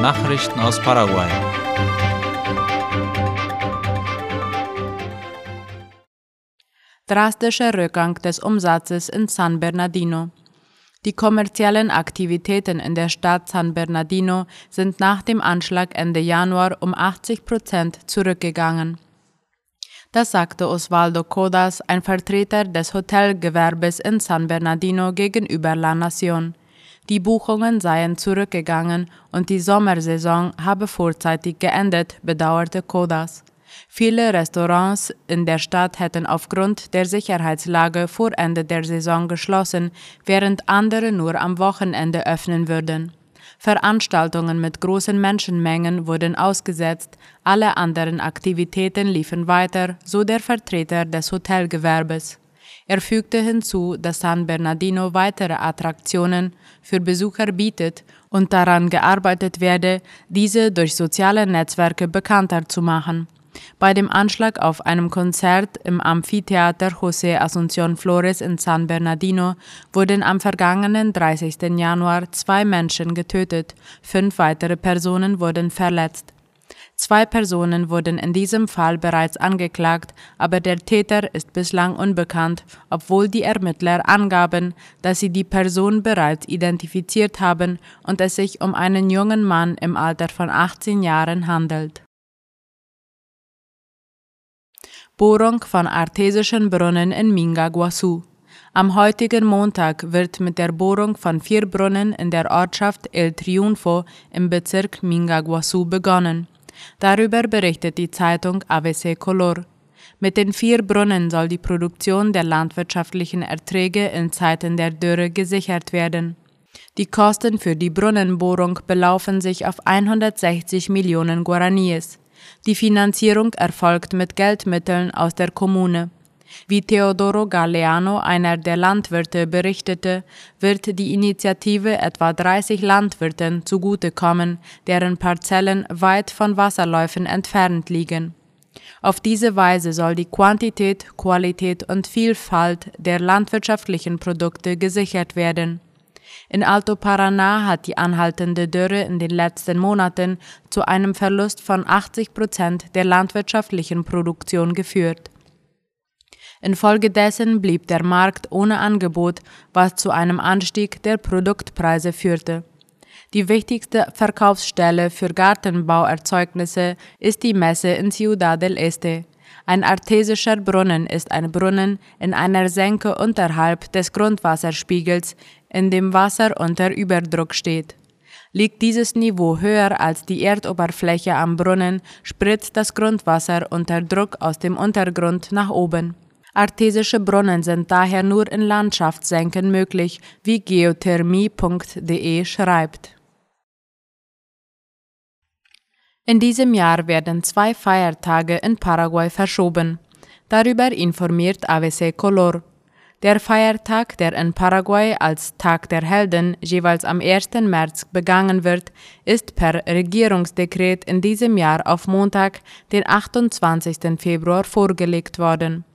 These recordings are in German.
Nachrichten aus Paraguay. Drastischer Rückgang des Umsatzes in San Bernardino. Die kommerziellen Aktivitäten in der Stadt San Bernardino sind nach dem Anschlag Ende Januar um 80 Prozent zurückgegangen. Das sagte Osvaldo Codas, ein Vertreter des Hotelgewerbes in San Bernardino gegenüber La Nación. Die Buchungen seien zurückgegangen und die Sommersaison habe vorzeitig geendet, bedauerte Kodas. Viele Restaurants in der Stadt hätten aufgrund der Sicherheitslage vor Ende der Saison geschlossen, während andere nur am Wochenende öffnen würden. Veranstaltungen mit großen Menschenmengen wurden ausgesetzt, alle anderen Aktivitäten liefen weiter, so der Vertreter des Hotelgewerbes. Er fügte hinzu, dass San Bernardino weitere Attraktionen für Besucher bietet und daran gearbeitet werde, diese durch soziale Netzwerke bekannter zu machen. Bei dem Anschlag auf einem Konzert im Amphitheater José Asunción Flores in San Bernardino wurden am vergangenen 30. Januar zwei Menschen getötet, fünf weitere Personen wurden verletzt. Zwei Personen wurden in diesem Fall bereits angeklagt, aber der Täter ist bislang unbekannt, obwohl die Ermittler angaben, dass sie die Person bereits identifiziert haben und es sich um einen jungen Mann im Alter von 18 Jahren handelt. Bohrung von artesischen Brunnen in Mingaguasu. Am heutigen Montag wird mit der Bohrung von vier Brunnen in der Ortschaft El Triunfo im Bezirk Mingaguasu begonnen. Darüber berichtet die Zeitung ABC Color. Mit den vier Brunnen soll die Produktion der landwirtschaftlichen Erträge in Zeiten der Dürre gesichert werden. Die Kosten für die Brunnenbohrung belaufen sich auf 160 Millionen Guaraníes. Die Finanzierung erfolgt mit Geldmitteln aus der Kommune. Wie Teodoro Galeano, einer der Landwirte, berichtete, wird die Initiative etwa 30 Landwirten zugutekommen, deren Parzellen weit von Wasserläufen entfernt liegen. Auf diese Weise soll die Quantität, Qualität und Vielfalt der landwirtschaftlichen Produkte gesichert werden. In Alto Paraná hat die anhaltende Dürre in den letzten Monaten zu einem Verlust von 80 Prozent der landwirtschaftlichen Produktion geführt. Infolgedessen blieb der Markt ohne Angebot, was zu einem Anstieg der Produktpreise führte. Die wichtigste Verkaufsstelle für Gartenbauerzeugnisse ist die Messe in Ciudad del Este. Ein artesischer Brunnen ist ein Brunnen in einer Senke unterhalb des Grundwasserspiegels, in dem Wasser unter Überdruck steht. Liegt dieses Niveau höher als die Erdoberfläche am Brunnen, spritzt das Grundwasser unter Druck aus dem Untergrund nach oben. Artesische Brunnen sind daher nur in Landschaftssenken möglich, wie geothermie.de schreibt. In diesem Jahr werden zwei Feiertage in Paraguay verschoben. Darüber informiert AVC Color. Der Feiertag, der in Paraguay als Tag der Helden jeweils am 1. März begangen wird, ist per Regierungsdekret in diesem Jahr auf Montag, den 28. Februar vorgelegt worden.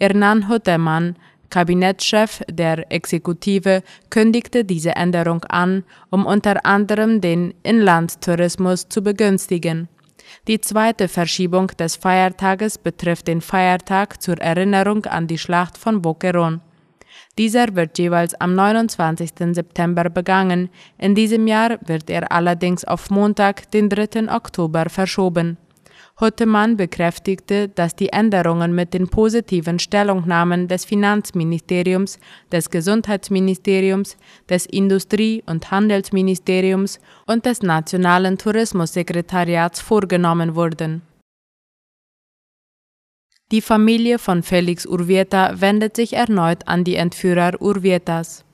Hernan Huttemann, Kabinettschef der Exekutive, kündigte diese Änderung an, um unter anderem den Inlandtourismus zu begünstigen. Die zweite Verschiebung des Feiertages betrifft den Feiertag zur Erinnerung an die Schlacht von Boquerón. Dieser wird jeweils am 29. September begangen, in diesem Jahr wird er allerdings auf Montag, den 3. Oktober verschoben. Hottemann bekräftigte, dass die Änderungen mit den positiven Stellungnahmen des Finanzministeriums, des Gesundheitsministeriums, des Industrie- und Handelsministeriums und des Nationalen Tourismussekretariats vorgenommen wurden. Die Familie von Felix Urvieta wendet sich erneut an die Entführer Urvietas.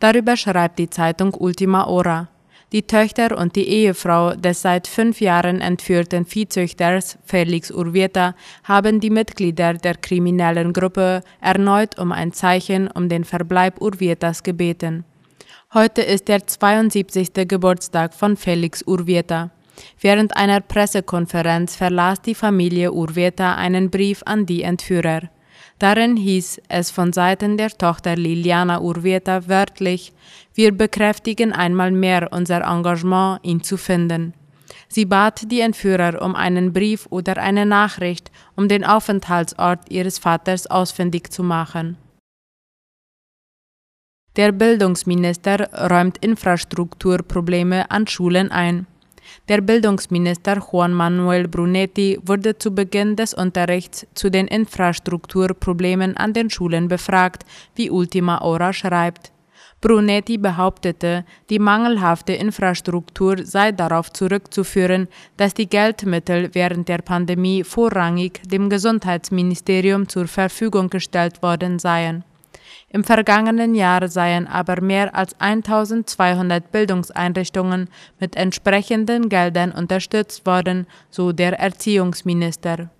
Darüber schreibt die Zeitung Ultima Hora. Die Töchter und die Ehefrau des seit fünf Jahren entführten Viehzüchters Felix Urvieta haben die Mitglieder der kriminellen Gruppe erneut um ein Zeichen um den Verbleib Urvietas gebeten. Heute ist der 72. Geburtstag von Felix Urvieta. Während einer Pressekonferenz verlas die Familie Urvieta einen Brief an die Entführer. Darin hieß es von Seiten der Tochter Liliana Urvieta wörtlich, wir bekräftigen einmal mehr unser Engagement, ihn zu finden. Sie bat die Entführer um einen Brief oder eine Nachricht, um den Aufenthaltsort ihres Vaters ausfindig zu machen. Der Bildungsminister räumt Infrastrukturprobleme an Schulen ein. Der Bildungsminister Juan Manuel Brunetti wurde zu Beginn des Unterrichts zu den Infrastrukturproblemen an den Schulen befragt, wie Ultima Ora schreibt. Brunetti behauptete, die mangelhafte Infrastruktur sei darauf zurückzuführen, dass die Geldmittel während der Pandemie vorrangig dem Gesundheitsministerium zur Verfügung gestellt worden seien. Im vergangenen Jahr seien aber mehr als 1200 Bildungseinrichtungen mit entsprechenden Geldern unterstützt worden, so der Erziehungsminister.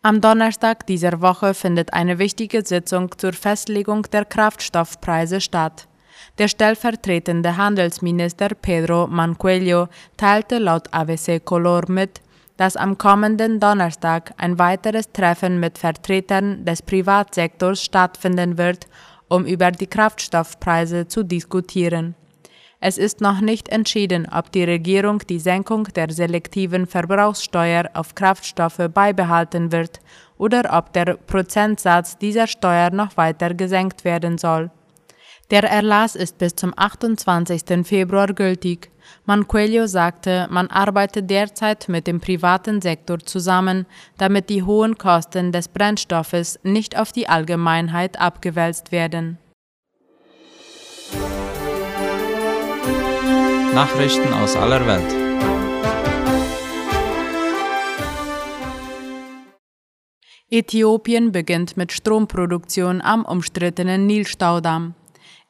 Am Donnerstag dieser Woche findet eine wichtige Sitzung zur Festlegung der Kraftstoffpreise statt. Der stellvertretende Handelsminister Pedro Mancuello teilte laut ABC Color mit, dass am kommenden Donnerstag ein weiteres Treffen mit Vertretern des Privatsektors stattfinden wird, um über die Kraftstoffpreise zu diskutieren. Es ist noch nicht entschieden, ob die Regierung die Senkung der selektiven Verbrauchssteuer auf Kraftstoffe beibehalten wird oder ob der Prozentsatz dieser Steuer noch weiter gesenkt werden soll. Der Erlass ist bis zum 28. Februar gültig. Manquello sagte, man arbeite derzeit mit dem privaten Sektor zusammen, damit die hohen Kosten des Brennstoffes nicht auf die Allgemeinheit abgewälzt werden. Nachrichten aus aller Welt. Äthiopien beginnt mit Stromproduktion am umstrittenen Nilstaudamm.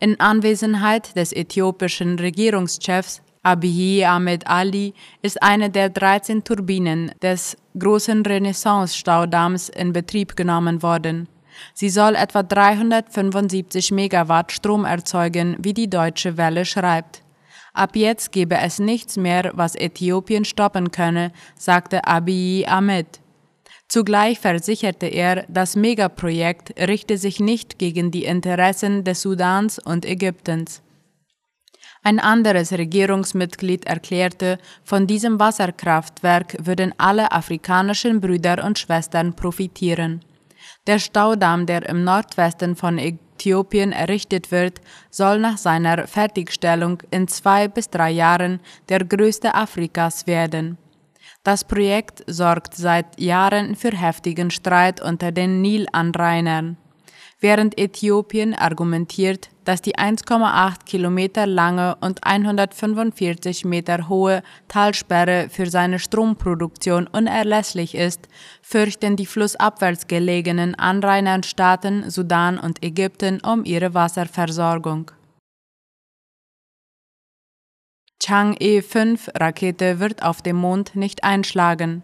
In Anwesenheit des äthiopischen Regierungschefs Abiy Ahmed Ali ist eine der 13 Turbinen des großen Renaissance-Staudamms in Betrieb genommen worden. Sie soll etwa 375 Megawatt Strom erzeugen, wie die Deutsche Welle schreibt. Ab jetzt gebe es nichts mehr, was Äthiopien stoppen könne, sagte Abiy Ahmed. Zugleich versicherte er, das Megaprojekt richte sich nicht gegen die Interessen des Sudans und Ägyptens. Ein anderes Regierungsmitglied erklärte, von diesem Wasserkraftwerk würden alle afrikanischen Brüder und Schwestern profitieren. Der Staudamm, der im Nordwesten von Äthiopien errichtet wird, soll nach seiner Fertigstellung in zwei bis drei Jahren der größte Afrikas werden. Das Projekt sorgt seit Jahren für heftigen Streit unter den Nilanrainern. Während Äthiopien argumentiert, dass die 1,8 Kilometer lange und 145 Meter hohe Talsperre für seine Stromproduktion unerlässlich ist, fürchten die flussabwärts gelegenen Anrainerstaaten Sudan und Ägypten um ihre Wasserversorgung. Chang'e-5-Rakete wird auf dem Mond nicht einschlagen.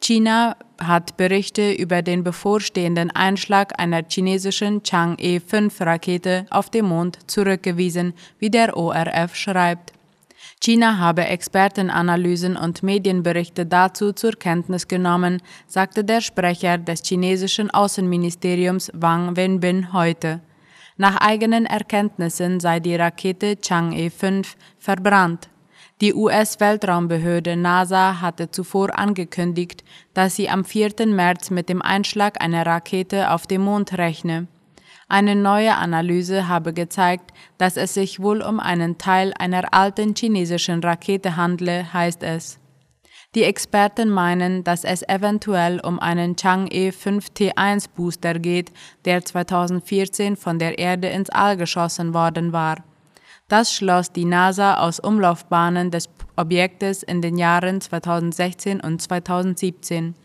China hat Berichte über den bevorstehenden Einschlag einer chinesischen Chang'e-5-Rakete auf dem Mond zurückgewiesen, wie der ORF schreibt. China habe Expertenanalysen und Medienberichte dazu zur Kenntnis genommen, sagte der Sprecher des chinesischen Außenministeriums Wang Wenbin heute. Nach eigenen Erkenntnissen sei die Rakete Chang'e 5 verbrannt. Die US-Weltraumbehörde NASA hatte zuvor angekündigt, dass sie am 4. März mit dem Einschlag einer Rakete auf dem Mond rechne. Eine neue Analyse habe gezeigt, dass es sich wohl um einen Teil einer alten chinesischen Rakete handle, heißt es. Die Experten meinen, dass es eventuell um einen Chang'e 5T1 Booster geht, der 2014 von der Erde ins All geschossen worden war. Das schloss die NASA aus Umlaufbahnen des Objektes in den Jahren 2016 und 2017.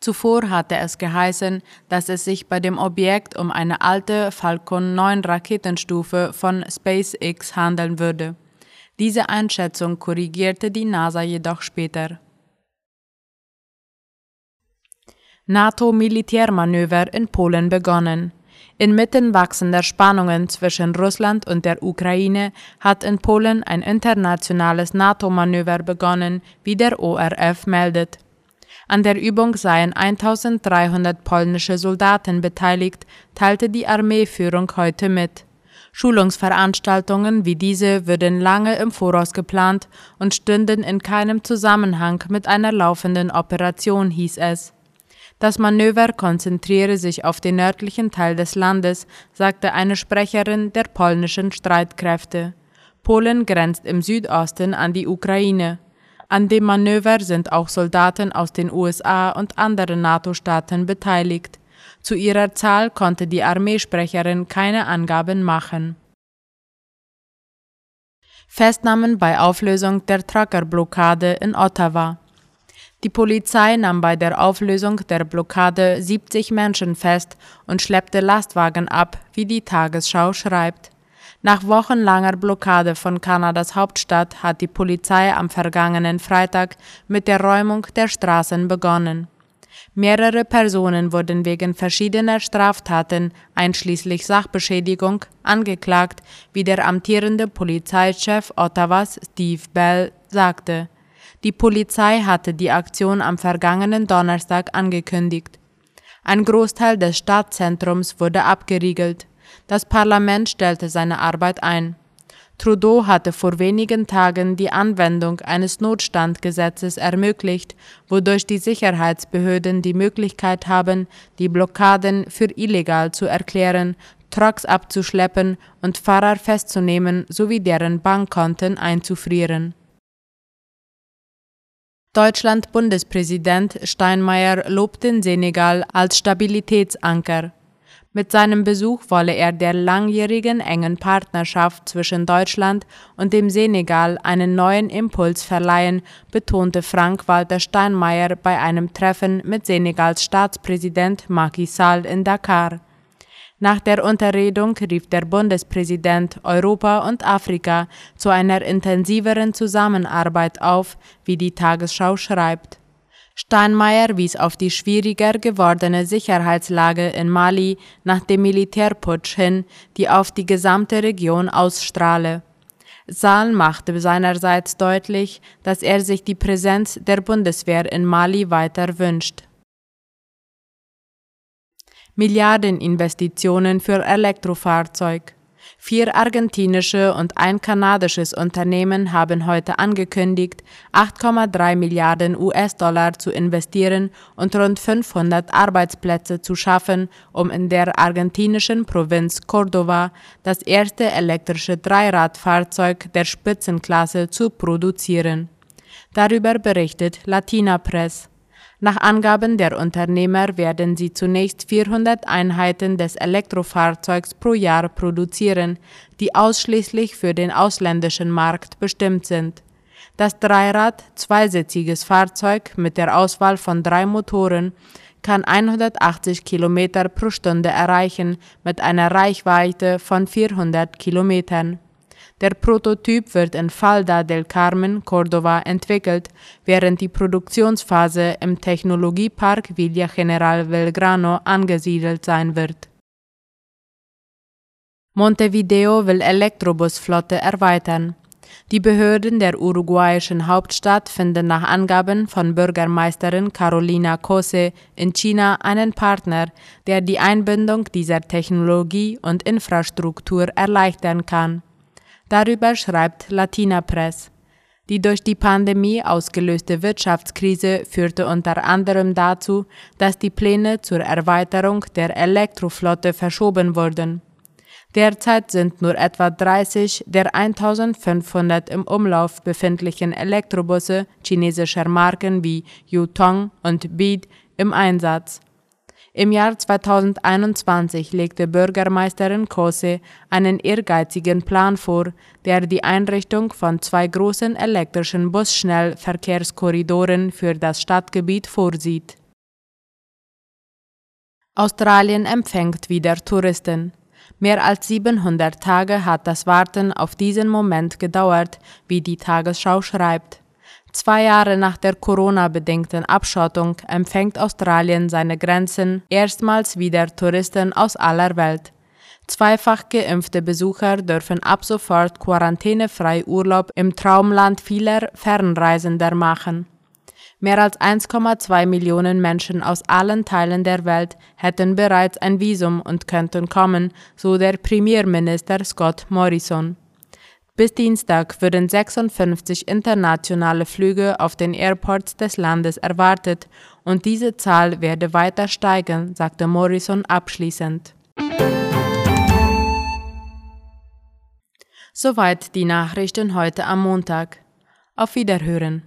Zuvor hatte es geheißen, dass es sich bei dem Objekt um eine alte Falcon 9 Raketenstufe von SpaceX handeln würde. Diese Einschätzung korrigierte die NASA jedoch später. NATO-Militärmanöver in Polen begonnen. Inmitten wachsender Spannungen zwischen Russland und der Ukraine hat in Polen ein internationales NATO-Manöver begonnen, wie der ORF meldet. An der Übung seien 1300 polnische Soldaten beteiligt, teilte die Armeeführung heute mit. Schulungsveranstaltungen wie diese würden lange im Voraus geplant und stünden in keinem Zusammenhang mit einer laufenden Operation, hieß es. Das Manöver konzentriere sich auf den nördlichen Teil des Landes, sagte eine Sprecherin der polnischen Streitkräfte. Polen grenzt im Südosten an die Ukraine. An dem Manöver sind auch Soldaten aus den USA und anderen NATO-Staaten beteiligt. Zu ihrer Zahl konnte die Armeesprecherin keine Angaben machen. Festnahmen bei Auflösung der Truckerblockade in Ottawa. Die Polizei nahm bei der Auflösung der Blockade 70 Menschen fest und schleppte Lastwagen ab, wie die Tagesschau schreibt. Nach wochenlanger Blockade von Kanadas Hauptstadt hat die Polizei am vergangenen Freitag mit der Räumung der Straßen begonnen. Mehrere Personen wurden wegen verschiedener Straftaten, einschließlich Sachbeschädigung, angeklagt, wie der amtierende Polizeichef Ottawas Steve Bell sagte. Die Polizei hatte die Aktion am vergangenen Donnerstag angekündigt. Ein Großteil des Stadtzentrums wurde abgeriegelt. Das Parlament stellte seine Arbeit ein. Trudeau hatte vor wenigen Tagen die Anwendung eines Notstandgesetzes ermöglicht, wodurch die Sicherheitsbehörden die Möglichkeit haben, die Blockaden für illegal zu erklären, Trucks abzuschleppen und Fahrer festzunehmen sowie deren Bankkonten einzufrieren. Deutschland Bundespräsident Steinmeier lobt den Senegal als Stabilitätsanker. Mit seinem Besuch wolle er der langjährigen engen Partnerschaft zwischen Deutschland und dem Senegal einen neuen Impuls verleihen, betonte Frank-Walter Steinmeier bei einem Treffen mit Senegals Staatspräsident Macky Sall in Dakar. Nach der Unterredung rief der Bundespräsident Europa und Afrika zu einer intensiveren Zusammenarbeit auf, wie die Tagesschau schreibt. Steinmeier wies auf die schwieriger gewordene Sicherheitslage in Mali nach dem Militärputsch hin, die auf die gesamte Region ausstrahle. Saal machte seinerseits deutlich, dass er sich die Präsenz der Bundeswehr in Mali weiter wünscht. Milliardeninvestitionen für Elektrofahrzeug Vier argentinische und ein kanadisches Unternehmen haben heute angekündigt, 8,3 Milliarden US-Dollar zu investieren und rund 500 Arbeitsplätze zu schaffen, um in der argentinischen Provinz Córdoba das erste elektrische Dreiradfahrzeug der Spitzenklasse zu produzieren. Darüber berichtet Latina Press. Nach Angaben der Unternehmer werden sie zunächst 400 Einheiten des Elektrofahrzeugs pro Jahr produzieren, die ausschließlich für den ausländischen Markt bestimmt sind. Das Dreirad, zweisitziges Fahrzeug mit der Auswahl von drei Motoren, kann 180 Kilometer pro Stunde erreichen mit einer Reichweite von 400 Kilometern. Der Prototyp wird in Falda del Carmen, Córdoba, entwickelt, während die Produktionsphase im Technologiepark Villa General Belgrano angesiedelt sein wird. Montevideo will Elektrobusflotte erweitern. Die Behörden der uruguayischen Hauptstadt finden nach Angaben von Bürgermeisterin Carolina Cose in China einen Partner, der die Einbindung dieser Technologie und Infrastruktur erleichtern kann. Darüber schreibt Latina Press. Die durch die Pandemie ausgelöste Wirtschaftskrise führte unter anderem dazu, dass die Pläne zur Erweiterung der Elektroflotte verschoben wurden. Derzeit sind nur etwa 30 der 1500 im Umlauf befindlichen Elektrobusse chinesischer Marken wie Yutong und Beat im Einsatz. Im Jahr 2021 legte Bürgermeisterin Kose einen ehrgeizigen Plan vor, der die Einrichtung von zwei großen elektrischen Busschnellverkehrskorridoren für das Stadtgebiet vorsieht. Australien empfängt wieder Touristen. Mehr als 700 Tage hat das Warten auf diesen Moment gedauert, wie die Tagesschau schreibt. Zwei Jahre nach der Corona-bedingten Abschottung empfängt Australien seine Grenzen erstmals wieder Touristen aus aller Welt. Zweifach geimpfte Besucher dürfen ab sofort quarantänefrei Urlaub im Traumland vieler Fernreisender machen. Mehr als 1,2 Millionen Menschen aus allen Teilen der Welt hätten bereits ein Visum und könnten kommen, so der Premierminister Scott Morrison. Bis Dienstag würden 56 internationale Flüge auf den Airports des Landes erwartet und diese Zahl werde weiter steigen, sagte Morrison abschließend. Soweit die Nachrichten heute am Montag. Auf Wiederhören.